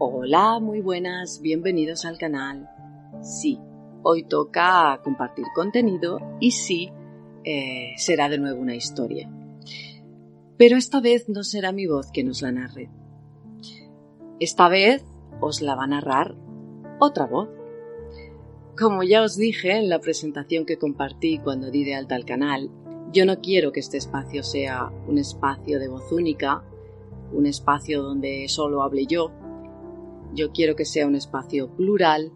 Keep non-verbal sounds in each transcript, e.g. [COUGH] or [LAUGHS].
Hola, muy buenas, bienvenidos al canal. Sí, hoy toca compartir contenido y sí, eh, será de nuevo una historia. Pero esta vez no será mi voz que nos la narre. Esta vez os la va a narrar otra voz. Como ya os dije en la presentación que compartí cuando di de alta al canal, yo no quiero que este espacio sea un espacio de voz única, un espacio donde solo hable yo. Yo quiero que sea un espacio plural,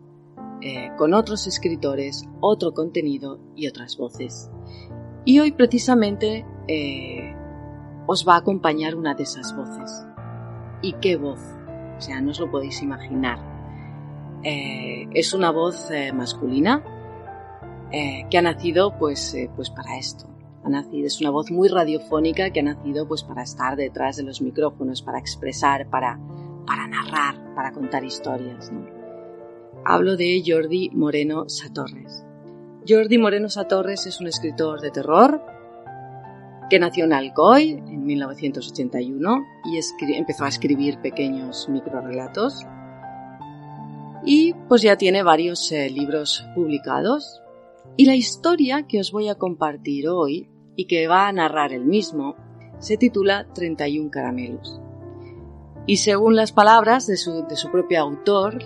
eh, con otros escritores, otro contenido y otras voces. Y hoy precisamente eh, os va a acompañar una de esas voces. ¿Y qué voz? O sea, no os lo podéis imaginar. Eh, es una voz masculina que ha nacido pues, pues para esto. Ha nacido, es una voz muy radiofónica que ha nacido pues para estar detrás de los micrófonos, para expresar, para, para narrar, para contar historias. Hablo de Jordi Moreno Satorres. Jordi Moreno Satorres es un escritor de terror que nació en Alcoy en 1981 y empezó a escribir pequeños microrelatos y pues ya tiene varios eh, libros publicados. Y la historia que os voy a compartir hoy y que va a narrar el mismo se titula 31 caramelos. Y según las palabras de su, de su propio autor,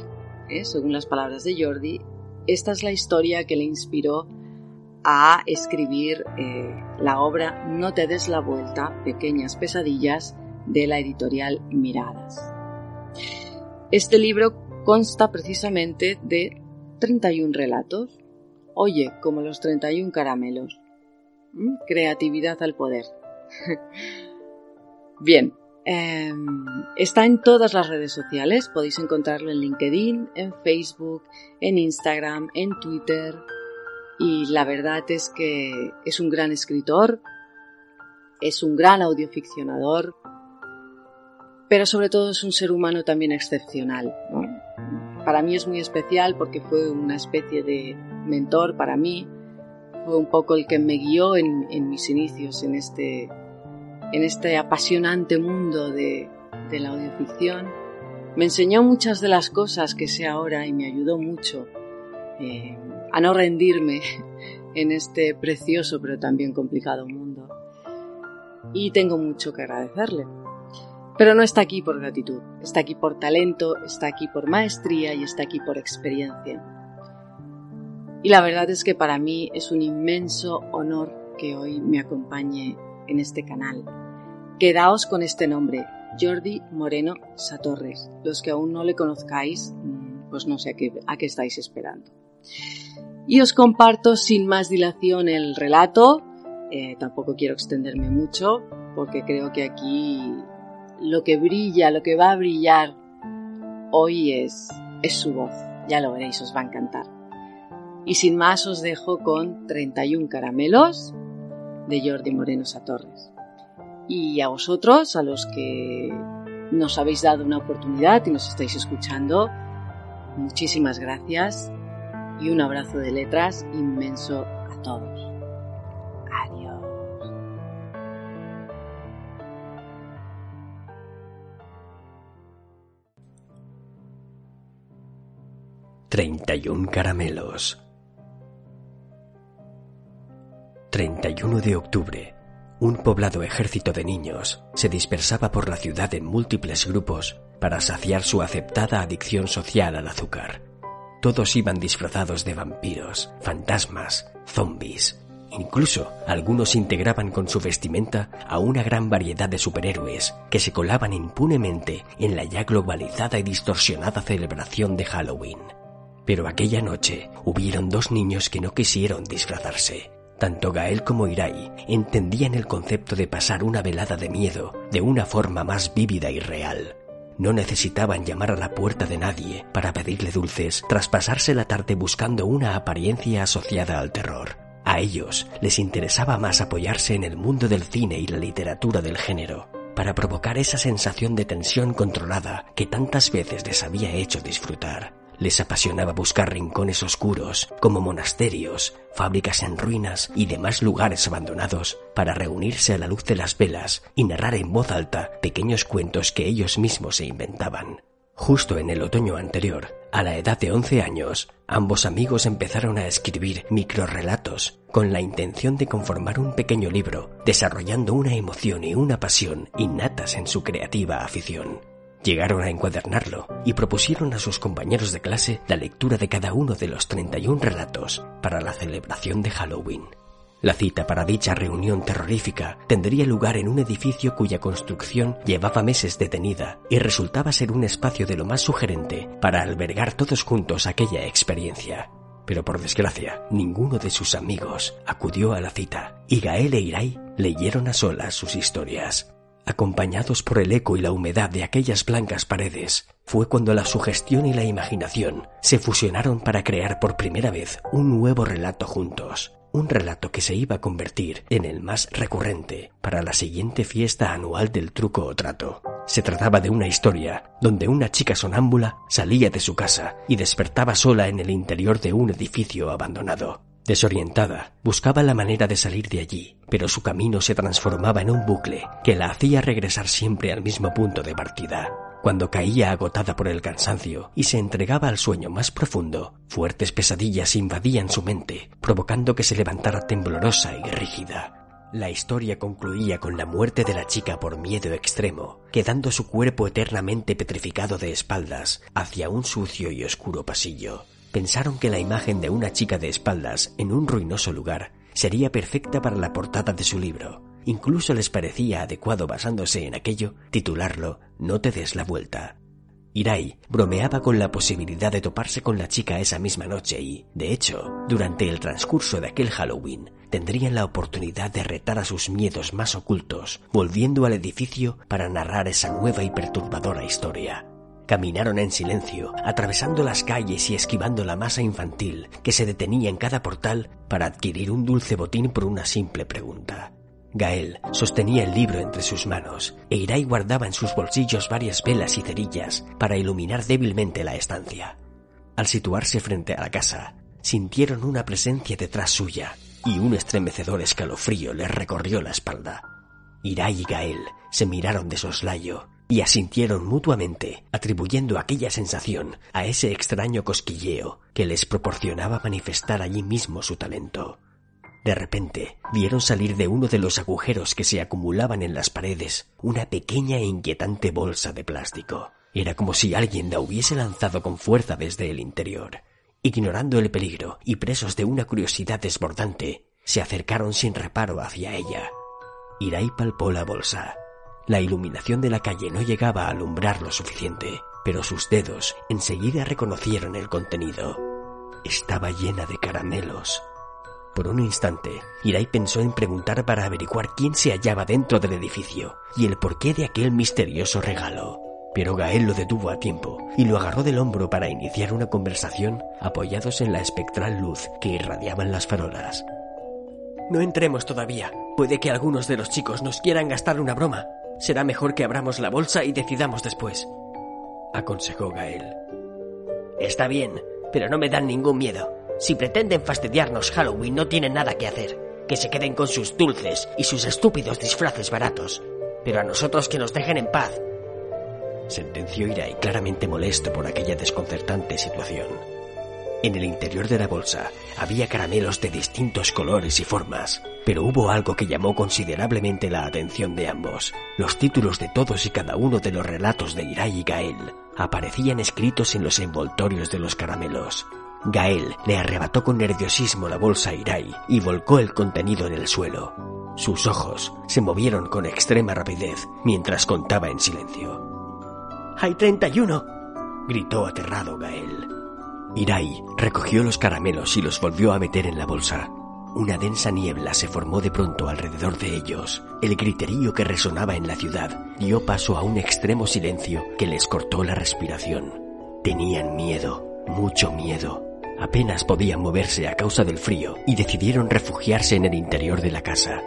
eh, según las palabras de Jordi, esta es la historia que le inspiró a escribir eh, la obra No te des la vuelta, pequeñas pesadillas de la editorial Miradas. Este libro consta precisamente de 31 relatos. Oye, como los 31 caramelos. ¿Mm? Creatividad al poder. [LAUGHS] Bien, em, está en todas las redes sociales. Podéis encontrarlo en LinkedIn, en Facebook, en Instagram, en Twitter. Y la verdad es que es un gran escritor, es un gran audioficcionador, pero sobre todo es un ser humano también excepcional. Para mí es muy especial porque fue una especie de mentor para mí, fue un poco el que me guió en, mis inicios en este, en este apasionante mundo de, la audioficción. Me enseñó muchas de las cosas que sé ahora y me ayudó mucho eh, a no rendirme [LAUGHS] en este precioso pero también complicado mundo. Y tengo mucho que agradecerle. Pero no está aquí por gratitud, está aquí por talento, está aquí por maestría y está aquí por experiencia. Y la verdad es que para mí es un inmenso honor que hoy me acompañe en este canal. Quedaos con este nombre, Jordi Moreno Satorres. Los que aún no le conozcáis, mm, pues no sé a qué, estáis esperando. Y os comparto sin más dilación el relato. Eh, tampoco quiero extenderme mucho porque creo que aquí lo que brilla, lo que va a brillar hoy es, es su voz. Ya lo veréis, os va a encantar. Y sin más os dejo con 31 caramelos de Jordi Moreno Satorres. Y a vosotros, a los que nos habéis dado una oportunidad y nos estáis escuchando, muchísimas gracias y un abrazo de letras inmenso a todos. 31 caramelos. 31 de octubre. Un poblado ejército de niños se dispersaba por la ciudad en múltiples grupos para saciar su aceptada adicción social al azúcar. Todos iban disfrazados de vampiros, fantasmas, zombies. Incluso algunos integraban con su vestimenta a una gran variedad de superhéroes que se colaban impunemente en la ya globalizada y distorsionada celebración de Halloween. Pero aquella noche hubieron dos niños que no quisieron disfrazarse. Tanto Gael como Irai entendían el concepto de pasar una velada de miedo de una forma más vívida y real. No necesitaban llamar a la puerta de nadie para pedirle dulces tras pasarse la tarde buscando una apariencia asociada al terror. A ellos les interesaba más apoyarse en el mundo del cine y la literatura del género, para provocar esa sensación de tensión controlada que tantas veces les había hecho disfrutar. Les apasionaba buscar rincones oscuros, como monasterios, fábricas en ruinas y demás lugares abandonados, para reunirse a la luz de las velas y narrar en voz alta pequeños cuentos que ellos mismos se inventaban. Justo en el otoño anterior, a la edad de 11 años, ambos amigos empezaron a escribir microrelatos con la intención de conformar un pequeño libro, desarrollando una emoción y una pasión innatas en su creativa afición. Llegaron a encuadernarlo y propusieron a sus compañeros de clase la lectura de cada uno de los 31 relatos para la celebración de Halloween. La cita para dicha reunión terrorífica tendría lugar en un edificio cuya construcción llevaba meses detenida y resultaba ser un espacio de lo más sugerente para albergar todos juntos aquella experiencia. Pero por desgracia, ninguno de sus amigos acudió a la cita y Gael e Irai leyeron a solas sus historias. Acompañados por el eco y la humedad de aquellas blancas paredes, fue cuando la sugestión y la imaginación se fusionaron para crear por primera vez un nuevo relato juntos, un relato que se iba a convertir en el más recurrente para la siguiente fiesta anual del truco o trato. Se trataba de una historia donde una chica sonámbula salía de su casa y despertaba sola en el interior de un edificio abandonado. Desorientada, buscaba la manera de salir de allí, pero su camino se transformaba en un bucle que la hacía regresar siempre al mismo punto de partida. Cuando caía agotada por el cansancio y se entregaba al sueño más profundo, fuertes pesadillas invadían su mente, provocando que se levantara temblorosa y rígida. La historia concluía con la muerte de la chica por miedo extremo, quedando su cuerpo eternamente petrificado de espaldas hacia un sucio y oscuro pasillo. Pensaron que la imagen de una chica de espaldas en un ruinoso lugar sería perfecta para la portada de su libro, Incluso les parecía adecuado basándose en aquello titularlo No te des la vuelta. Irai bromeaba con la posibilidad de toparse con la chica esa misma noche y, de hecho, durante el transcurso de aquel Halloween, tendrían la oportunidad de retar a sus miedos más ocultos, volviendo al edificio para narrar esa nueva y perturbadora historia. Caminaron en silencio, atravesando las calles y esquivando la masa infantil que se detenía en cada portal para adquirir un dulce botín por una simple pregunta. Gael sostenía el libro entre sus manos e Irai guardaba en sus bolsillos varias velas y cerillas para iluminar débilmente la estancia. Al situarse frente a la casa, sintieron una presencia detrás suya y un estremecedor escalofrío les recorrió la espalda. Irai y Gael se miraron de soslayo y asintieron mutuamente, atribuyendo aquella sensación a ese extraño cosquilleo que les proporcionaba manifestar allí mismo su talento. De repente, vieron salir de uno de los agujeros que se acumulaban en las paredes una pequeña e inquietante bolsa de plástico. Era como si alguien la hubiese lanzado con fuerza desde el interior. Ignorando el peligro y presos de una curiosidad desbordante, se acercaron sin reparo hacia ella. Irai palpó la bolsa. La iluminación de la calle no llegaba a alumbrar lo suficiente, pero sus dedos enseguida reconocieron el contenido. Estaba llena de caramelos, por un instante, Irai pensó en preguntar para averiguar quién se hallaba dentro del edificio y el porqué de aquel misterioso regalo. Pero Gael lo detuvo a tiempo y lo agarró del hombro para iniciar una conversación apoyados en la espectral luz que irradiaban las farolas. No entremos todavía. Puede que algunos de los chicos nos quieran gastar una broma. Será mejor que abramos la bolsa y decidamos después. Aconsejó Gael. Está bien, pero no me dan ningún miedo. Si pretenden fastidiarnos Halloween no tienen nada que hacer. Que se queden con sus dulces y sus estúpidos disfraces baratos. Pero a nosotros que nos dejen en paz. Sentenció Irai claramente molesto por aquella desconcertante situación. En el interior de la bolsa había caramelos de distintos colores y formas, pero hubo algo que llamó considerablemente la atención de ambos. Los títulos de todos y cada uno de los relatos de Irai y Gael aparecían escritos en los envoltorios de los caramelos. Gael le arrebató con nerviosismo la bolsa a Irai y volcó el contenido en el suelo. Sus ojos se movieron con extrema rapidez mientras contaba en silencio. ¡Hay treinta y uno! gritó aterrado Gael. Irai recogió los caramelos y los volvió a meter en la bolsa. Una densa niebla se formó de pronto alrededor de ellos. El griterío que resonaba en la ciudad dio paso a un extremo silencio que les cortó la respiración. Tenían miedo, mucho miedo. Apenas podían moverse a causa del frío y decidieron refugiarse en el interior de la casa.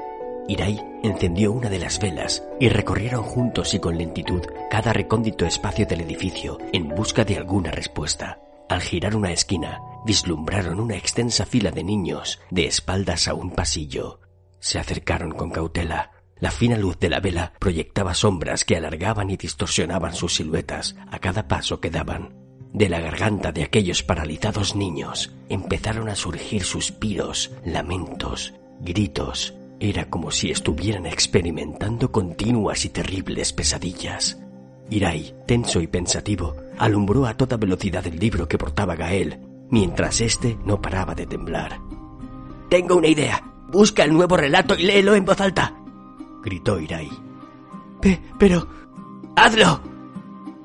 Irai encendió una de las velas y recorrieron juntos y con lentitud cada recóndito espacio del edificio en busca de alguna respuesta. Al girar una esquina, vislumbraron una extensa fila de niños de espaldas a un pasillo. Se acercaron con cautela. La fina luz de la vela proyectaba sombras que alargaban y distorsionaban sus siluetas a cada paso que daban. De la garganta de aquellos paralizados niños empezaron a surgir suspiros, lamentos, gritos. Era como si estuvieran experimentando continuas y terribles pesadillas. Irai, tenso y pensativo, alumbró a toda velocidad el libro que portaba Gael, mientras éste no paraba de temblar. Tengo una idea. Busca el nuevo relato y léelo en voz alta gritó Irai. pero... ¡Hazlo!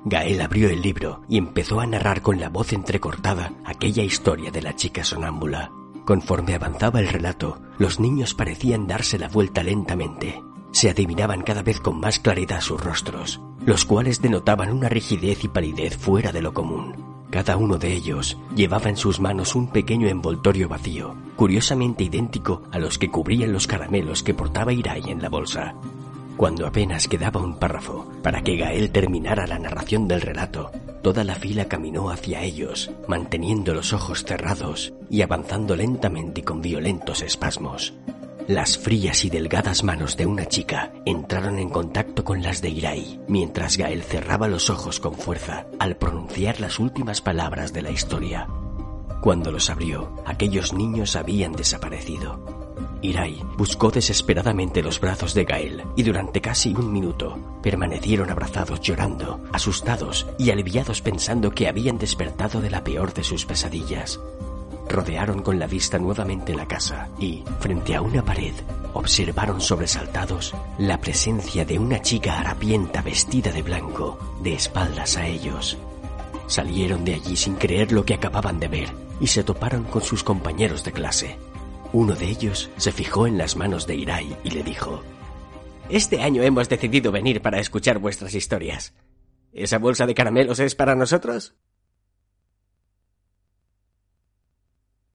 Gael abrió el libro y empezó a narrar con la voz entrecortada aquella historia de la chica sonámbula. Conforme avanzaba el relato, los niños parecían darse la vuelta lentamente. Se adivinaban cada vez con más claridad sus rostros, los cuales denotaban una rigidez y palidez fuera de lo común. Cada uno de ellos llevaba en sus manos un pequeño envoltorio vacío, curiosamente idéntico a los que cubrían los caramelos que portaba Irai en la bolsa. Cuando apenas quedaba un párrafo para que Gael terminara la narración del relato, toda la fila caminó hacia ellos, manteniendo los ojos cerrados y avanzando lentamente y con violentos espasmos. Las frías y delgadas manos de una chica entraron en contacto con las de Irai, mientras Gael cerraba los ojos con fuerza al pronunciar las últimas palabras de la historia. Cuando los abrió, aquellos niños habían desaparecido. Irai buscó desesperadamente los brazos de Gael y durante casi un minuto permanecieron abrazados llorando, asustados y aliviados pensando que habían despertado de la peor de sus pesadillas. Rodearon con la vista nuevamente la casa y, frente a una pared, observaron sobresaltados la presencia de una chica harapienta vestida de blanco, de espaldas a ellos. Salieron de allí sin creer lo que acababan de ver y se toparon con sus compañeros de clase. Uno de ellos se fijó en las manos de Irai y le dijo, Este año hemos decidido venir para escuchar vuestras historias. ¿Esa bolsa de caramelos es para nosotros?